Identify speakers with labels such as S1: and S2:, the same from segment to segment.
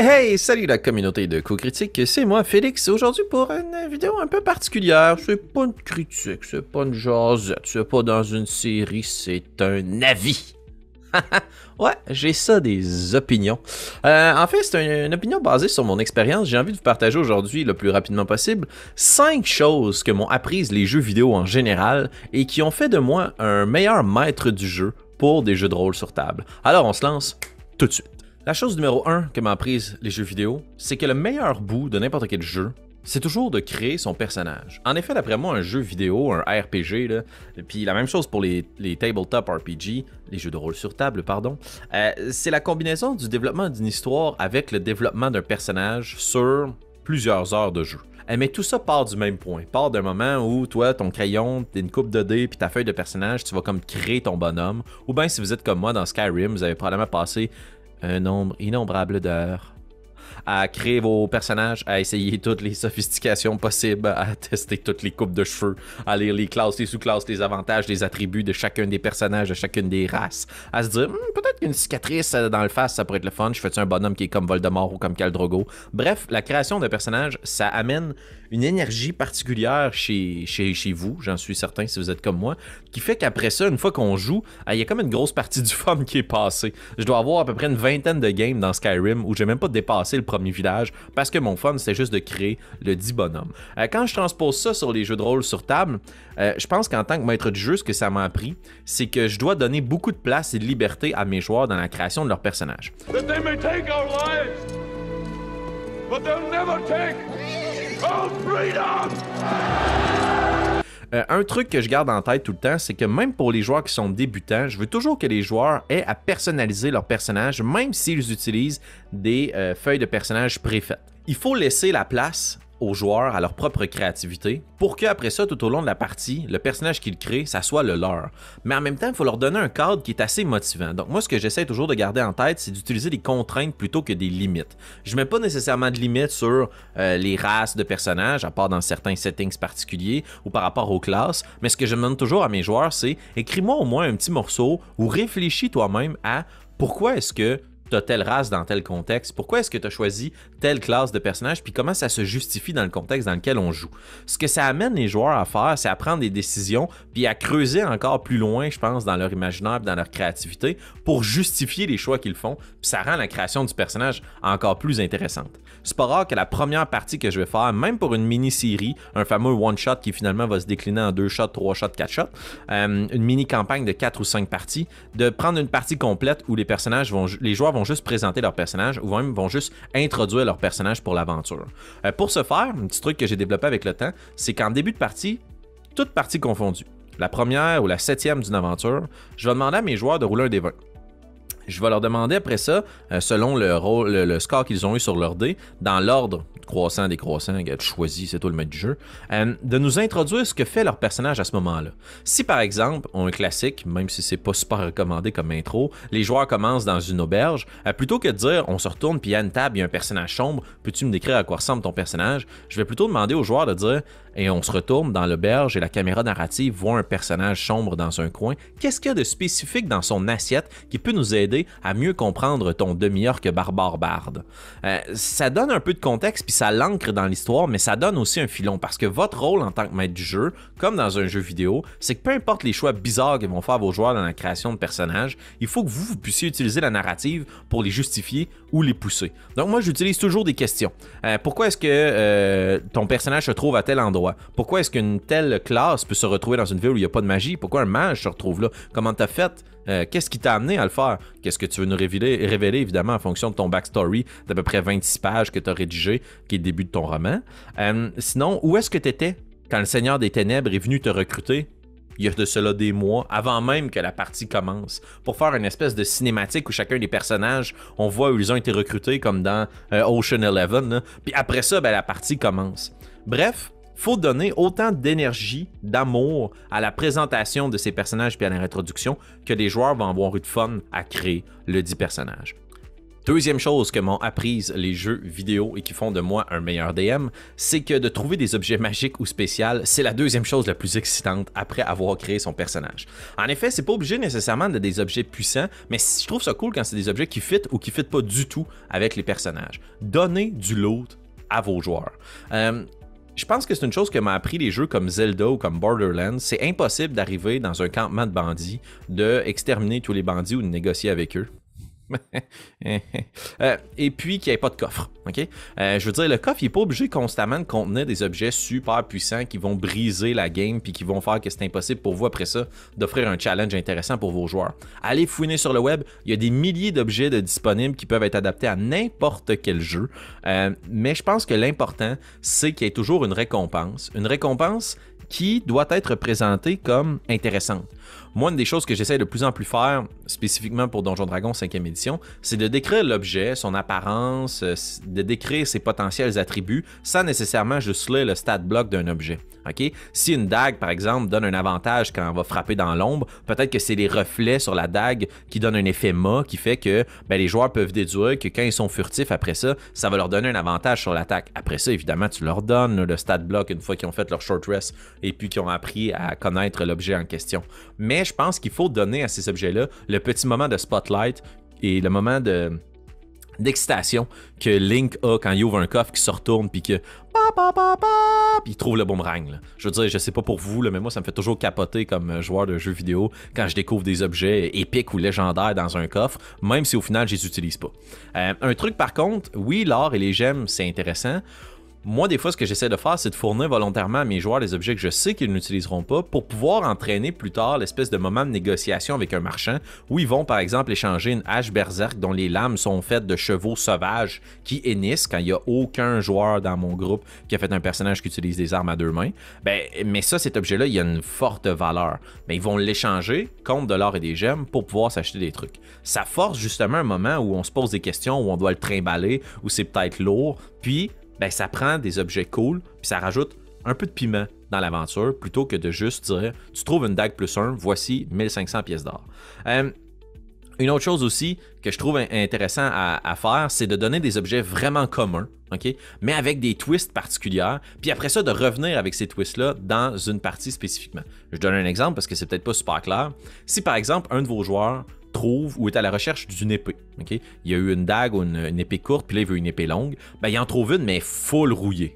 S1: Hey hey, salut la communauté de co-critique, c'est moi Félix, aujourd'hui pour une vidéo un peu particulière, c'est pas une critique, c'est pas une jasette, c'est pas dans une série, c'est un avis. ouais, j'ai ça des opinions. Euh, en fait, c'est une, opinion basée sur mon expérience. J'ai envie de vous partager aujourd'hui le plus rapidement possible cinq choses que m'ont apprises les jeux vidéo en général et qui ont fait de moi un meilleur maître du jeu pour des jeux de rôle sur table. Alors on se lance tout de suite. La chose numéro 1 que m'a les jeux vidéo, c'est que le meilleur bout de n'importe quel jeu, c'est toujours de créer son personnage. En effet, d'après moi, un jeu vidéo, un RPG, puis la même chose pour les, tabletop RPG, les jeux de rôle sur table, pardon, euh, c'est la combinaison du développement d'une histoire avec le développement d'un personnage sur plusieurs heures de jeu. Euh, mais tout ça part du même point. Part d'un moment où toi, ton crayon, une coupe de dés, puis ta feuille de personnage, tu vas comme créer ton bonhomme. Ou bien si vous êtes comme moi dans Skyrim, vous avez probablement passé un nombre innombrable d'heures à créer vos personnages, à essayer toutes les sophistications possibles, à tester toutes les coupes de cheveux, à lire les classes, les sous-classes, les avantages, les attributs de chacun des personnages, de chacune des races, à se dire hmm, peut-être qu'une cicatrice euh, dans le face, ça pourrait être le fun. Je fais un bonhomme qui est comme Voldemort ou comme Caldrogo. Bref, la création d'un personnage, ça amène une énergie particulière chez, chez, chez vous, j'en suis certain si vous êtes comme moi, qui fait qu'après ça, une fois qu'on joue, ah, il y a comme une grosse partie du fun qui est passée. Je dois avoir à peu près une vingtaine de games dans Skyrim où j'ai même pas dépassé le premier village parce que mon fun, c'était juste de créer le dit bonhomme. Euh, quand je transpose ça sur les jeux de rôle sur table, euh, je pense qu'en tant que maître du jeu, ce que ça m'a appris, c'est que je dois donner beaucoup de place et de liberté à mes joueurs dans la création de leurs personnages. Euh, un truc que je garde en tête tout le temps, c'est que même pour les joueurs qui sont débutants, je veux toujours que les joueurs aient à personnaliser leur personnage, même s'ils utilisent des euh, feuilles de personnage préfaites. Il faut laisser la place aux joueurs à leur propre créativité pour qu'après ça, tout au long de la partie, le personnage qu'ils créent, ça soit le leur. Mais en même temps, il faut leur donner un cadre qui est assez motivant. Donc moi, ce que j'essaie toujours de garder en tête, c'est d'utiliser des contraintes plutôt que des limites. Je mets pas nécessairement de limites sur euh, les races de personnages, à part dans certains settings particuliers ou par rapport aux classes, mais ce que je demande toujours à mes joueurs, c'est écris-moi au moins un petit morceau ou réfléchis toi-même à pourquoi est-ce que tu telle race dans tel contexte, pourquoi est-ce que tu as choisi telle classe de personnage, puis comment ça se justifie dans le contexte dans lequel on joue? Ce que ça amène les joueurs à faire, c'est à prendre des décisions, puis à creuser encore plus loin, je pense, dans leur imaginaire, dans leur créativité, pour justifier les choix qu'ils font, puis ça rend la création du personnage encore plus intéressante. C'est pas rare que la première partie que je vais faire, même pour une mini-série, un fameux one-shot qui finalement va se décliner en deux shots, trois shots, quatre shots, euh, une mini-campagne de quatre ou cinq parties, de prendre une partie complète où les personnages vont, les joueurs vont juste présenter leur personnage ou même vont juste introduire leur personnage pour l'aventure. Euh, pour ce faire, un petit truc que j'ai développé avec le temps, c'est qu'en début de partie, toute partie confondue, la première ou la septième d'une aventure, je vais demander à mes joueurs de rouler un des 20. Je vais leur demander après ça, euh, selon le, le, score qu'ils ont eu sur leur dé, dans l'ordre croissant, décroissant, choisi, c'est toi le maître du jeu, euh, de nous introduire ce que fait leur personnage à ce moment-là. Si par exemple, on un classique, même si c'est pas super recommandé comme intro, les joueurs commencent dans une auberge, euh, plutôt que de dire on se retourne puis il y a une table, il y a un personnage sombre, peux-tu me décrire à quoi ressemble ton personnage, je vais plutôt demander aux joueurs de dire et on se retourne dans l'auberge et la caméra narrative voit un personnage sombre dans un coin. Qu'est-ce qu'il y a de spécifique dans son assiette qui peut nous aider à mieux comprendre ton que barbare barde? Euh, ça donne un peu de contexte puis ça l'ancre dans l'histoire, mais ça donne aussi un filon parce que votre rôle en tant que maître du jeu, comme dans un jeu vidéo, c'est que peu importe les choix bizarres que vont faire vos joueurs dans la création de personnages, il faut que vous, vous puissiez utiliser la narrative pour les justifier ou les pousser. Donc moi, j'utilise toujours des questions. Euh, pourquoi est-ce que euh, ton personnage se trouve à tel endroit? Pourquoi est-ce qu'une telle classe peut se retrouver dans une ville où il n'y a pas de magie? Pourquoi un mage se retrouve là? Comment t'as fait? Euh, qu'est-ce qui t'a amené à le faire? Qu'est-ce que tu veux nous révéler, révéler, évidemment, en fonction de ton backstory d'à peu près 26 pages que tu as rédigé, qui est le début de ton roman? Euh, sinon, où est-ce que tu étais quand le Seigneur des Ténèbres est venu te recruter? il y a de cela des mois, avant même que la partie commence, pour faire une espèce de cinématique où chacun des personnages, on voit où ils ont été recrutés, comme dans euh, Ocean Eleven. Puis après ça, ben, la partie commence. Bref, faut donner autant d'énergie, d'amour à la présentation de ces personnages puis à la réintroduction que les joueurs vont avoir eu de fun à créer le dit personnage. Deuxième chose que m'ont apprise les jeux vidéo et qui font de moi un meilleur DM, c'est que de trouver des objets magiques ou spéciaux, c'est la deuxième chose la plus excitante après avoir créé son personnage. En effet, c'est pas obligé nécessairement de des objets puissants, mais je trouve ça cool quand c'est des objets qui fit ou qui fit pas du tout avec les personnages. Donnez du loot à vos joueurs. Euh, je pense que c'est une chose que m'a appris les jeux comme Zelda ou comme Borderlands. C'est impossible d'arriver dans un campement de bandits, de exterminer tous les bandits ou de négocier avec eux. Euh, et puis qu'il n'y ait pas de coffre. euh, je veux dire, le coffre, n'est pas obligé constamment de contenir des objets super puissants qui vont briser la game puis qui vont faire que c'est impossible pour vous après ça d'offrir un challenge intéressant pour vos joueurs. Allez fouiner sur le web, il y a des milliers d'objets disponibles qui peuvent être adaptés à n'importe quel jeu. Euh, mais je pense que l'important, c'est qu'il y ait toujours une récompense. Une récompense qui doit être présentée comme intéressante. Moi, une des choses que j'essaie de plus en plus faire, spécifiquement pour Donjon Dragon 5e édition, c'est de décrire l'objet, son apparence, euh, de décrire ses potentiels attributs sans nécessairement juste le stat block d'un objet. Si une dague, par exemple, donne un avantage quand on va frapper dans l'ombre, peut-être que c'est les reflets sur la dague qui donnent un effet mât qui fait que ben, les joueurs peuvent déduire que quand ils sont furtifs après ça, ça va leur donner un avantage sur l'attaque. Après ça, évidemment, tu leur donnes le stat block une fois qu'ils ont fait leur short rest et puis qu'ils ont appris à connaître l'objet en question. Mais je pense qu'il faut donner à ces objets-là le petit moment de spotlight et le moment de d'excitation que Link a quand il ouvre un coffre, qui se retourne, puis que puis il trouve le boomerang. Je veux dire, je sais pas pour vous, mais moi, ça me fait toujours capoter comme euh, joueur de jeux vidéo quand je découvre des objets épiques ou légendaires dans un coffre, même si au final, je les utilise pas. Euh, un truc par contre, oui, l'or et les gemmes, c'est intéressant. Moi, des fois, ce que j'essaie de faire, c'est de fournir volontairement à mes joueurs des objets que je sais qu'ils n'utiliseront pas pour pouvoir entraîner plus tard l'espèce de moment de négociation avec un marchand où ils vont, par exemple, échanger une hache berserk dont les lames sont faites de chevaux sauvages qui hennissent quand il n'y a aucun joueur dans mon groupe qui a fait un personnage qui utilise des armes à deux mains. Ben, mais ça, cet objet-là, il a une forte valeur. Mais ben, ils vont l'échanger contre de l'or et des gemmes pour pouvoir s'acheter des trucs. Ça force justement un moment où on se pose des questions, où on doit le trimballer, où c'est peut-être lourd. Puis, ben, ça prend des objets cool, puis ça rajoute un peu de piment dans l'aventure, plutôt que de juste dire tu trouves une dague plus 1, voici 1500 pièces d'or. Euh, une autre chose aussi que je trouve intéressant à, faire, c'est de donner des objets vraiment communs, mais avec des twists particuliers, puis après ça de revenir avec ces twists-là dans une partie spécifiquement. Je donne un exemple parce que c'est peut-être pas super clair. Si par exemple un de vos joueurs trouve ou est à la recherche d'une épée. ok? Il y a eu une dague ou une, épée courte, puis là, il veut une épée longue. Ben, il en trouve une, mais full rouillée.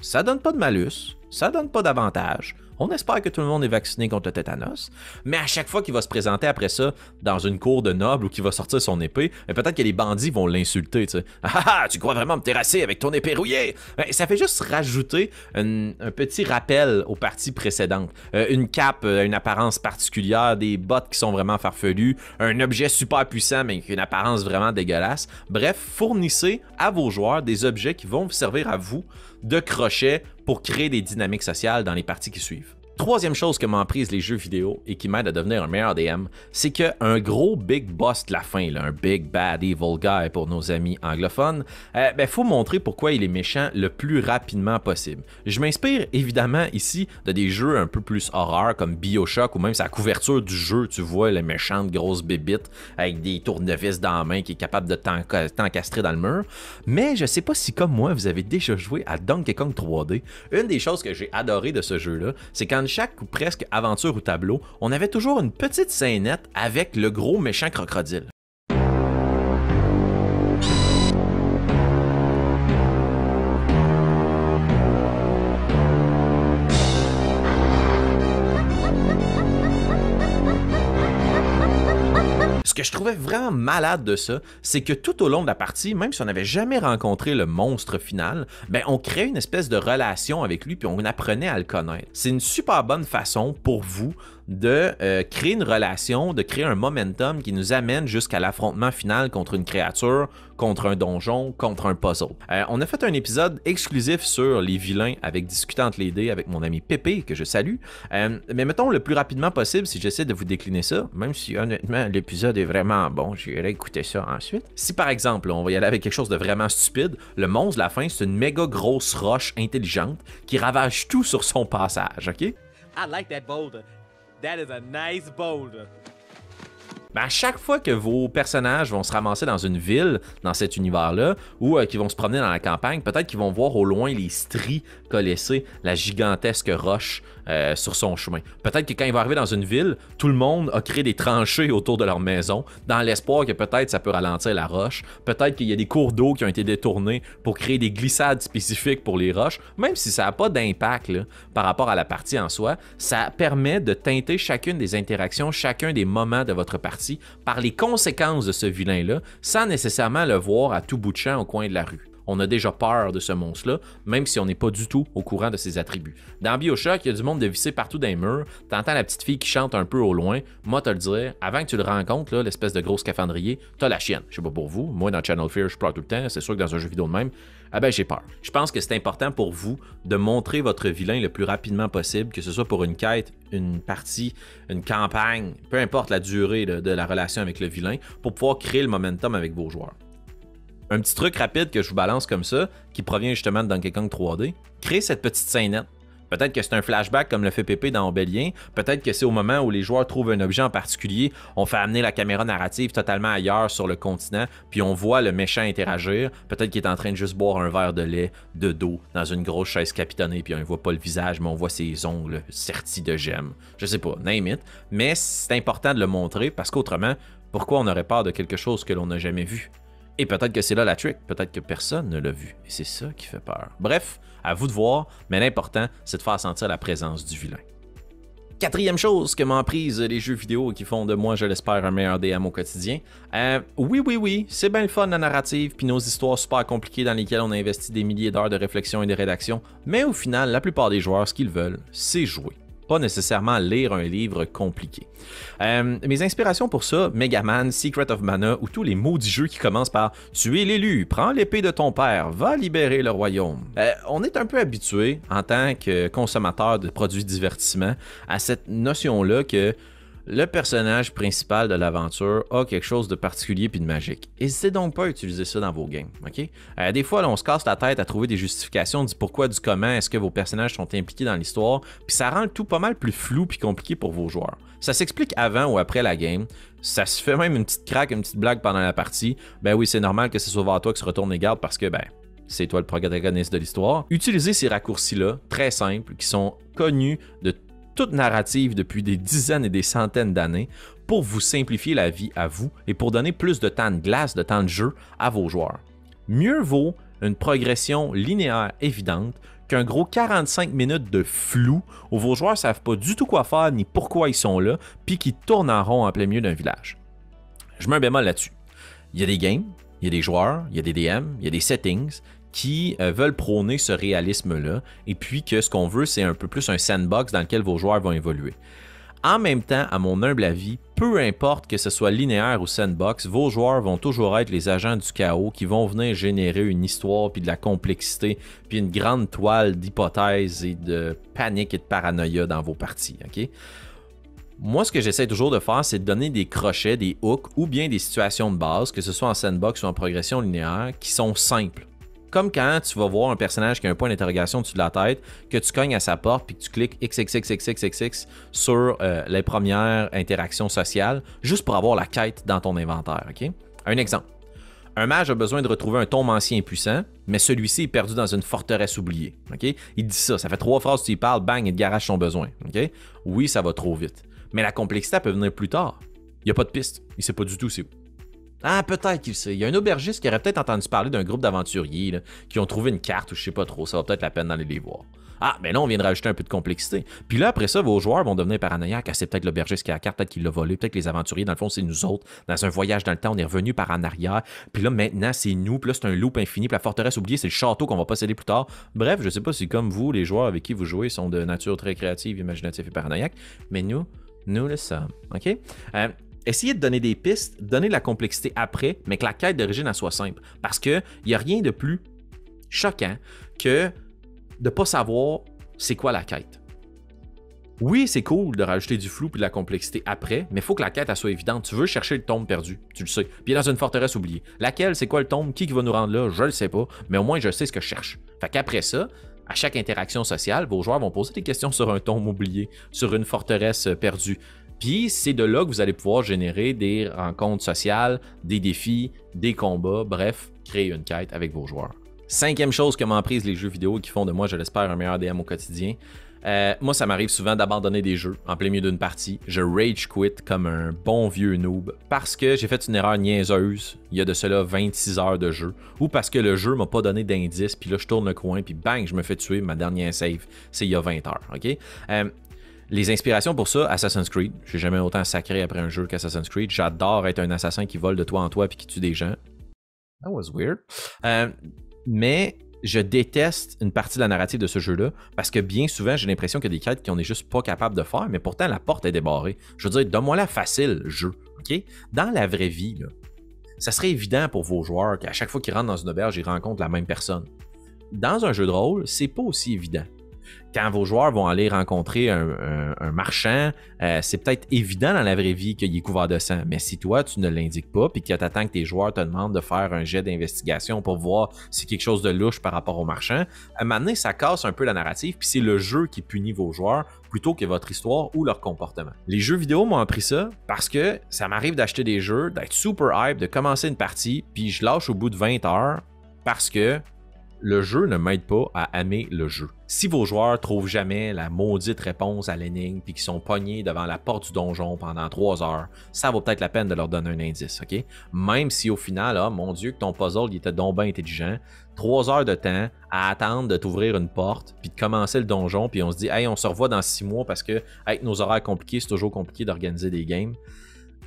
S1: Ça donne pas de malus, ça donne pas d'avantage. On espère que tout le monde est vacciné contre le tétanos. Mais à chaque fois qu'il va se présenter après ça dans une cour de noble ou qu'il va sortir son épée, ben, peut-être que les bandits vont l'insulter. Tu sais. Ah, ah ah, tu crois vraiment me terrasser avec ton épée rouillée? Ben, ça fait juste rajouter un, petit rappel aux parties précédentes. Euh, une cape, euh, une apparence particulière, des bottes qui sont vraiment farfelues, un objet super puissant mais avec une apparence vraiment dégueulasse. Bref, fournissez à vos joueurs des objets qui vont vous servir à vous de crochet pour créer des dynamiques sociales dans les parties qui suivent. Troisième chose que m'ont les jeux vidéo et qui m'aide à devenir un meilleur DM, c'est qu'un gros big boss de la fin, un big bad evil guy pour nos amis anglophones, euh, ben, faut montrer pourquoi il est méchant le plus rapidement possible. Je m'inspire évidemment ici de des jeux un peu plus horreur comme Bioshock ou même sa couverture du jeu, tu vois les méchantes grosses bébites avec des tournevis dans la main qui est capable de t'encastrer dans le mur. Mais je sais pas si comme moi vous avez déjà joué à Donkey Kong 3D. Une des choses que j'ai adoré de ce jeu-là, c'est quand chaque ou presque aventure ou tableau, on avait toujours une petite scénette avec le gros méchant crocodile. Que je trouvais vraiment malade de ça, c'est que tout au long de la partie, même si on n'avait jamais rencontré le monstre final, ben on crée une espèce de relation avec lui puis on apprenait à le connaître. C'est une super bonne façon pour vous de euh, créer une relation, de créer un momentum qui nous amène jusqu'à l'affrontement final contre une créature, contre un donjon, contre un puzzle. Euh, on a fait un épisode exclusif sur les vilains avec discutant les dés avec mon ami Pépé, que je salue. Euh, mais mettons le plus rapidement possible, si j'essaie de vous décliner ça, même si honnêtement l'épisode est vraiment bon, j'irai écouter ça ensuite. Si par exemple, on va y aller avec quelque chose de vraiment stupide, le monstre, la fin, c'est une méga grosse roche intelligente qui ravage tout sur son passage, ok? I like that boulder. That is a nice à chaque fois que vos personnages vont se ramasser dans une ville, dans cet univers-là, ou euh, qu'ils vont se promener dans la campagne, peut-être qu'ils vont voir au loin les stries laisser la gigantesque roche euh, sur son chemin. Peut-être que quand il va arriver dans une ville, tout le monde a créé des tranchées autour de leur maison, dans l'espoir que peut-être ça peut ralentir la roche. Peut-être qu'il y a des cours d'eau qui ont été détournés pour créer des glissades spécifiques pour les roches. Même si ça n'a pas d'impact par rapport à la partie en soi, ça permet de teinter chacune des interactions, chacun des moments de votre partie par les conséquences de ce vilain-là, sans nécessairement le voir à tout bout de champ au coin de la rue on a déjà peur de ce monstre-là, même si on n'est pas du tout au courant de ses attributs. Dans Bioshock, il y a du monde de visser partout dans les murs. T'entends la petite fille qui chante un peu au loin. Moi, te le dire, avant que tu le rencontres, l'espèce de gros scaphandrier, t'as la chienne. Je sais pas pour vous. Moi, dans Channel Fear, je pleure tout le temps. C'est sûr que dans un jeu vidéo de même, ah ben j'ai peur. Je pense que c'est important pour vous de montrer votre vilain le plus rapidement possible, que ce soit pour une quête, une partie, une campagne, peu importe la durée de la relation avec le vilain, pour pouvoir créer le momentum avec vos joueurs. Un petit truc rapide que je vous balance comme ça, qui provient justement de Donkey Kong 3D, créez cette petite scénette. Peut-être que c'est un flashback comme le fait Pépé dans Obélien. Peut-être que c'est au moment où les joueurs trouvent un objet en particulier, on fait amener la caméra narrative totalement ailleurs sur le continent, puis on voit le méchant interagir. Peut-être qu'il est en train de juste boire un verre de lait de dos dans une grosse chaise capitonnée, puis on ne voit pas le visage, mais on voit ses ongles sertis de gemmes. Je sais pas, name it. Mais c'est important de le montrer parce qu'autrement, pourquoi on aurait peur de quelque chose que l'on n'a jamais vu? Et peut-être que c'est là la trick, peut-être que personne ne l'a vu. Et c'est ça qui fait peur. Bref, à vous de voir, mais l'important, c'est de faire sentir la présence du vilain. Quatrième chose que m'ont prise les jeux vidéo qui font de moi, je l'espère, un meilleur DM au quotidien. Euh, oui, oui, oui, c'est bien le fun la narrative, puis nos histoires super compliquées dans lesquelles on a investi des milliers d'heures de réflexion et de rédaction, mais au final, la plupart des joueurs, ce qu'ils veulent, c'est jouer pas nécessairement lire un livre compliqué. Euh, mes inspirations pour ça, Megaman, Secret of Mana ou tous les maudits jeux qui commencent par Tu l'élu, prends l'épée de ton père, va libérer le royaume. Euh, on est un peu habitué en tant que consommateur de produits divertissement à cette notion-là que le personnage principal de l'aventure a quelque chose de particulier puis de magique. N'hésitez donc pas à utiliser ça dans vos games, ok? Euh, des fois, on se casse la tête à trouver des justifications du pourquoi, du comment est-ce que vos personnages sont impliqués dans l'histoire, puis ça rend tout pas mal plus flou puis compliqué pour vos joueurs. Ça s'explique avant ou après la game, ça se fait même une petite craque, une petite blague pendant la partie. Ben oui, c'est normal que ce soit vers toi que se retourne les gardes parce que, ben, c'est toi le protagoniste de l'histoire. Utilisez ces raccourcis-là, très simples, qui sont connus de toute narrative depuis des dizaines et des centaines d'années pour vous simplifier la vie à vous et pour donner plus de temps de glace, de temps de jeu à vos joueurs. Mieux vaut une progression linéaire évidente qu'un gros 45 minutes de flou où vos joueurs savent pas du tout quoi faire ni pourquoi ils sont là, puis qui tournent en rond en plein milieu d'un village. Je mets un bémol là-dessus. Il y a des games, il y a des joueurs, il y a des DM, il y a des settings qui euh, veulent prôner ce réalisme-là, et puis que ce qu'on veut, c'est un peu plus un sandbox dans lequel vos joueurs vont évoluer. En même temps, à mon humble avis, peu importe que ce soit linéaire ou sandbox, vos joueurs vont toujours être les agents du chaos qui vont venir générer une histoire, puis de la complexité, puis une grande toile d'hypothèses et de panique et de paranoïa dans vos parties. Moi, ce que j'essaie toujours de faire, c'est de donner des crochets, des hooks ou bien des situations de base, que ce soit en sandbox ou en progression linéaire, qui sont simples comme quand tu vas voir un personnage qui a un point d'interrogation dessus de la tête, que tu cognes à sa porte puis que tu cliques XXXXXX sur euh, les premières interactions sociales, juste pour avoir la quête dans ton inventaire. Un exemple. Un mage a besoin de retrouver un tombe ancien puissant, mais celui-ci est perdu dans une forteresse oubliée. Il dit ça, ça fait trois phrases, tu y parles, bang, il te garage son besoin. Oui, ça va trop vite. Mais la complexité peut venir plus tard. Il n'y a pas de piste. Il sait pas du tout c'est où. Ah, peut-être qu'il sait. Il y a un aubergiste qui aurait peut-être entendu parler d'un groupe d'aventuriers qui ont trouvé une carte ou je sais pas trop. Ça va peut-être la peine d'aller les voir. Ah, mais là, on vient de rajouter un peu de complexité. Puis là, après ça, vos joueurs vont devenir paranoïaques. Ah, c'est peut-être l'aubergiste qui a la carte, peut-être qu'il l'a volé, peut-être que les aventuriers, dans le fond, c'est nous autres. Dans un voyage dans le temps, on est revenu par en arrière. Puis là, maintenant, c'est nous. Puis là, c'est un loop infini. Puis la forteresse oubliée, c'est le château qu'on va posséder plus tard. Bref, je sais pas si, comme vous, les joueurs avec qui vous jouez sont de nature très créative, imaginative et paranoïaque. Mais nous, nous le sommes. OK? Euh, essayez de donner des pistes, donner de la complexité après, mais que la quête d'origine soit simple. Parce qu'il n'y a rien de plus choquant que de ne pas savoir c'est quoi la quête. Oui, c'est cool de rajouter du flou et de la complexité après, mais il faut que la quête soit évidente. Tu veux chercher le tombe perdu, tu le sais. Puis dans une forteresse oubliée. Laquelle, c'est quoi le tombe, qui va nous rendre là, je le sais pas, mais au moins je sais ce que je cherche. Fait qu'après ça, à chaque interaction sociale, vos joueurs vont poser des questions sur un tombe oublié, sur une forteresse perdue Puis c'est de là que vous allez pouvoir générer des rencontres sociales, des défis, des combats, bref, créer une quête avec vos joueurs. Cinquième chose que m'ont prise les jeux vidéo qui font de moi, je l'espère, un meilleur DM au quotidien. Euh, moi, ça m'arrive souvent d'abandonner des jeux en plein milieu d'une partie. Je rage quit comme un bon vieux noob parce que j'ai fait une erreur niaiseuse il y a de cela 26 heures de jeu ou parce que le jeu m'a pas donné d'indice puis là je tourne le coin puis bang, je me fais tuer ma dernière save. C'est il y a 20 heures, ok? Euh, les inspirations pour ça, Assassin's Creed. J'ai jamais autant sacré après un jeu qu'Assassin's Creed. J'adore être un assassin qui vole de toi en toi puis qui tue des gens. That was weird. Euh, mais je déteste une partie de la narrative de ce jeu-là parce que bien souvent, j'ai l'impression qu'il y a des quêtes qu'on n'est juste pas capable de faire, mais pourtant la porte est débarrée. Je veux dire, donne-moi la facile, jeu. Dans la vraie vie, ça serait évident pour vos joueurs qu'à chaque fois qu'ils rentrent dans une auberge, ils rencontrent la même personne. Dans un jeu de rôle, c'est pas aussi évident quand vos joueurs vont aller rencontrer un, marchand, euh, c'est peut-être évident dans la vraie vie qu'il est couvert de sang. Mais si toi, tu ne l'indiques pas, puis que tu attends que tes joueurs te demandent de faire un jet d'investigation pour voir si quelque chose de louche par rapport au marchand, à un moment donné, ça casse un peu la narrative, puis c'est le jeu qui punit vos joueurs plutôt que votre histoire ou leur comportement. Les jeux vidéo m'ont appris ça parce que ça m'arrive d'acheter des jeux, d'être super hype, de commencer une partie, puis je lâche au bout de 20 heures parce que le jeu ne m'aide pas à aimer le jeu. Si vos joueurs trouvent jamais la maudite réponse à l'énigme puis qu'ils sont pognés devant la porte du donjon pendant trois heures, ça vaut peut-être la peine de leur donner un indice, ok? Même si au final, ah, mon Dieu, que ton puzzle était donc bien intelligent, trois heures de temps à attendre de t'ouvrir une porte puis de commencer le donjon puis on se dit, hey, on se revoit dans six mois parce que avec nos horaires compliqués, c'est toujours compliqué d'organiser des games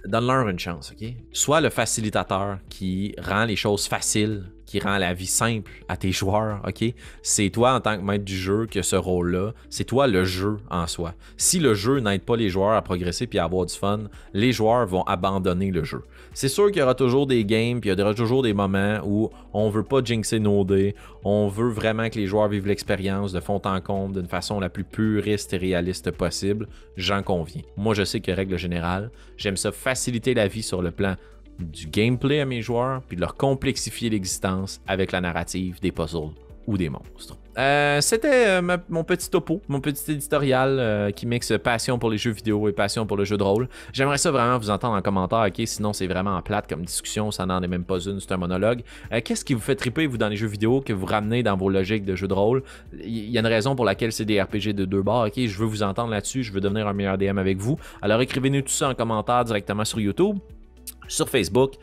S1: donne-leur une chance, ok? Sois le facilitateur qui rend les choses faciles, qui rend la vie simple à tes joueurs, ok? C'est toi en tant que maître du jeu qui a ce rôle-là. C'est toi le jeu en soi. Si le jeu n'aide pas les joueurs à progresser puis à avoir du fun, les joueurs vont abandonner le jeu. C'est sûr qu'il y aura toujours des games, puis il y aura toujours des moments où on veut pas jinxer nos dés, on veut vraiment que les joueurs vivent l'expérience de fond en comble d'une façon la plus puriste et réaliste possible. J'en conviens. Moi, je sais que règle générale, j'aime ça faciliter la vie sur le plan du gameplay à mes joueurs, puis de leur complexifier l'existence avec la narrative des puzzles ou des monstres. Euh, c'était euh, mon petit topo, mon petit éditorial euh, qui mixe passion pour les jeux vidéo et passion pour le jeu de rôle. J'aimerais ça vraiment vous entendre en commentaire, ok? Sinon, c'est vraiment plate comme discussion, ça n'en est même pas une, c'est un monologue. Qu'est-ce qui vous fait triper, vous, dans les jeux vidéo, que vous ramenez dans vos logiques de jeu de rôle? Il y a une raison pour laquelle c'est des RPG de deux bords, ok? Je veux vous entendre là-dessus, je veux devenir un meilleur DM avec vous. Alors écrivez-nous tout ça en commentaire directement sur YouTube sur Facebook.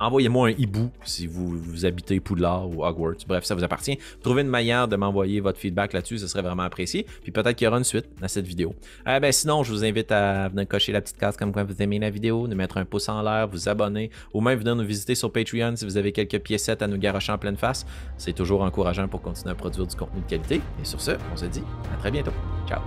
S1: Envoyez-moi un hibou si vous, habitez Poudlard ou Hogwarts. Bref, ça vous appartient. Trouvez une manière de m'envoyer votre feedback là-dessus, ce serait vraiment apprécié. Puis peut-être qu'il y aura une suite à cette vidéo. Euh, ben, sinon, je vous invite à venir cocher la petite case comme quoi vous aimez la vidéo, de mettre un pouce en l'air, vous abonner, ou même venir nous visiter sur Patreon si vous avez quelques piécettes à nous garocher en pleine face. C'est toujours encourageant pour continuer à produire du contenu de qualité. Et sur ce, on se dit à très bientôt. Ciao!